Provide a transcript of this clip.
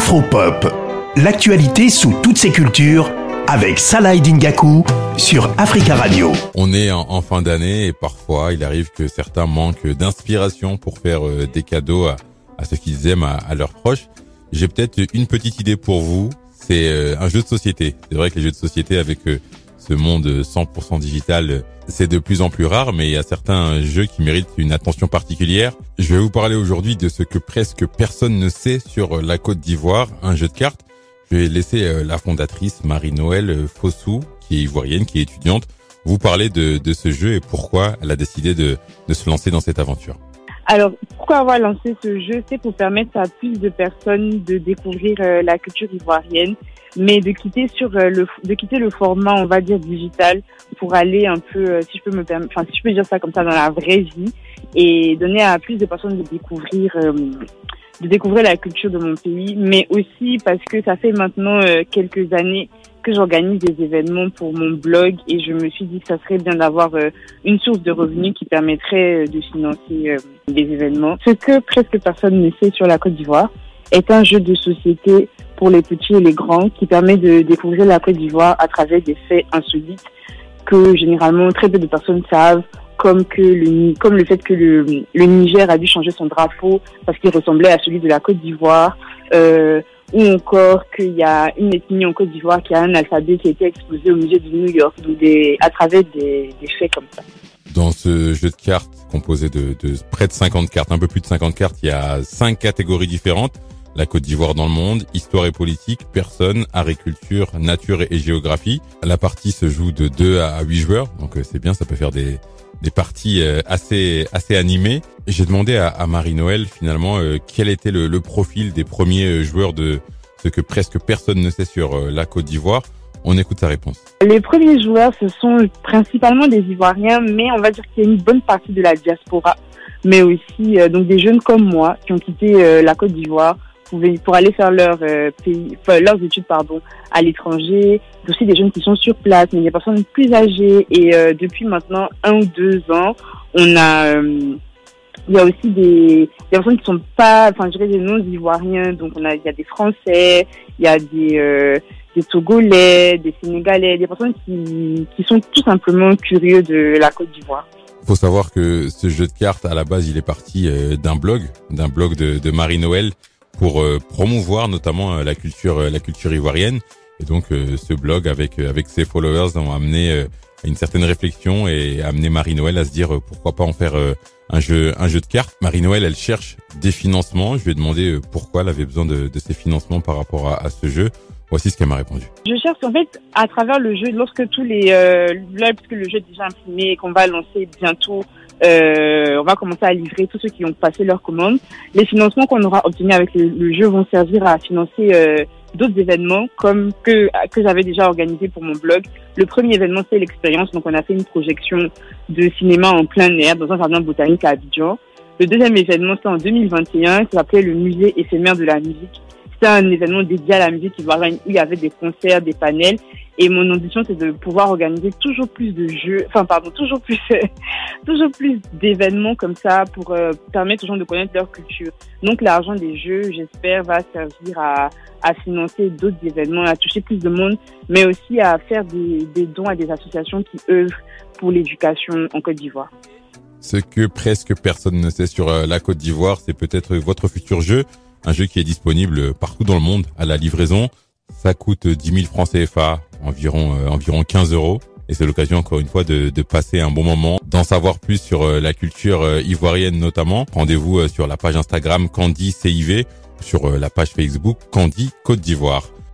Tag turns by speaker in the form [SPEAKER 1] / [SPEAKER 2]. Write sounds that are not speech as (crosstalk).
[SPEAKER 1] Afropop, l'actualité sous toutes ses cultures avec Salah Dingaku sur Africa Radio.
[SPEAKER 2] On est en, fin d'année et parfois il arrive que certains manquent d'inspiration pour faire euh, des cadeaux à, ceux qu'ils aiment, à, leurs proches. J'ai peut-être une petite idée pour vous. C'est euh, un jeu de société. C'est vrai que les jeux de société avec euh, ce monde 100% digital, c'est de plus en plus rare, mais il y a certains jeux qui méritent une attention particulière. Je vais vous parler aujourd'hui de ce que presque personne ne sait sur la Côte d'Ivoire, un jeu de cartes. Je vais laisser euh, la fondatrice Marie-Noël euh, Fossou, qui est ivoirienne, qui est étudiante, vous parler de, ce jeu et pourquoi elle a décidé de se lancer dans cette aventure.
[SPEAKER 3] Alors, pourquoi avoir lancé ce jeu? C'est pour permettre à plus de personnes de découvrir euh, la culture ivoirienne, mais de quitter sur euh, le de quitter le format on va dire digital pour aller un peu euh, si je peux me enfin si je peux dire ça comme ça dans la vraie vie et donner à plus de personnes de découvrir de découvrir la culture de mon pays mais aussi parce que ça fait maintenant quelques années que j'organise des événements pour mon blog et je me suis dit que ça serait bien d'avoir une source de revenus qui permettrait de financer des événements. Ce que presque personne ne sait sur la Côte d'Ivoire est un jeu de société pour les petits et les grands qui permet de découvrir la Côte d'Ivoire à travers des faits insolites que généralement très peu de personnes savent, comme que le, comme le fait que le, le Niger a dû changer son drapeau parce qu'il ressemblait à celui de la Côte d'Ivoire, euh, ou encore qu'il y a une ethnie en Côte d'Ivoire qui a un alphabet qui a été exposé au musée de New York, donc des, à travers des, des faits comme ça.
[SPEAKER 2] Dans ce jeu de cartes composé de, de près de 50 cartes, un peu plus de 50 cartes, il y a cinq catégories différentes la Côte d'Ivoire dans le monde, histoire et politique, personnes, agriculture, nature et géographie. La partie se joue de 2 à 8 joueurs, donc euh, c'est bien, ça peut faire des, des parties euh, assez assez animées. J'ai demandé à, Marie-Noël finalement euh, quel était le, le, profil des premiers joueurs de ce que presque personne ne sait sur la Côte d'Ivoire. On écoute sa réponse.
[SPEAKER 3] Les premiers joueurs, ce sont principalement des Ivoiriens, mais on va dire qu'il y a une bonne partie de la diaspora, mais aussi donc des jeunes comme moi qui ont quitté la Côte d'Ivoire pour aller faire leur euh, pays, leurs études pardon, à l'étranger. aussi des jeunes qui sont sur place, mais des personnes plus âgées. Et euh, depuis maintenant un ou deux ans, on a euh, il y a aussi des, des, personnes qui sont pas, enfin je dirais des non-ivoiriens. Donc on a il y a des Français, il y a des des Togolais, des Sénégalais, des personnes qui, qui sont tout simplement curieux de la Côte d'Ivoire.
[SPEAKER 2] Faut savoir que ce jeu de cartes, à la base, il est parti d'un blog, d'un blog de, de Marie-Noël, pour euh, promouvoir notamment euh, la culture euh, la culture ivoirienne. Et donc ce blog avec avec ses followers ont amené une certaine réflexion et amené Marie-Noël à se dire pourquoi pas en faire un jeu un jeu de cartes. Marie-Noël, elle cherche des financements. Je lui ai demandé pourquoi elle avait besoin de, de ces financements par rapport à, à ce jeu. Voici ce qu'elle m'a répondu.
[SPEAKER 3] Je cherche en fait à travers le jeu, lorsque tous les euh, là puisque le jeu est déjà imprimé et qu'on va lancer bientôt euh, on va commencer à livrer tous ceux qui ont passé leur commande. Les financements qu'on aura obtenus avec le, jeu vont servir à financer euh, d'autres événements comme que que j'avais déjà organisé pour mon blog. Le premier événement c'est l'expérience, donc on a fait une projection de cinéma en plein air dans un jardin botanique à Abidjan. Le deuxième événement c'est en 2021, ça s'appelait le musée éphémère de la musique. C'était un événement dédié à la musique ivoirienne où il y avait des concerts, des panels et mon ambition, c'est de pouvoir organiser toujours plus de jeux, enfin pardon, toujours plus, (laughs) toujours plus d'événements comme ça pour euh, permettre aux gens de connaître leur culture. Donc l'argent des jeux, j'espère, va servir à, financer d'autres événements, à toucher plus de monde, mais aussi à faire des, des dons à des associations qui œuvrent pour l'éducation en Côte d'Ivoire.
[SPEAKER 2] Ce que presque personne ne sait sur euh, la Côte d'Ivoire, c'est peut-être votre futur jeu, un jeu qui est disponible partout dans le monde à la livraison. Ça coûte 10 000 francs CFA environ euh, environ 15 euros. Et c'est l'occasion encore une fois de, passer un bon moment, d'en savoir plus sur euh, la culture euh, ivoirienne notamment. Rendez-vous sur la page Instagram Candy CIV, sur la page Facebook Candy Côte d'Ivoire.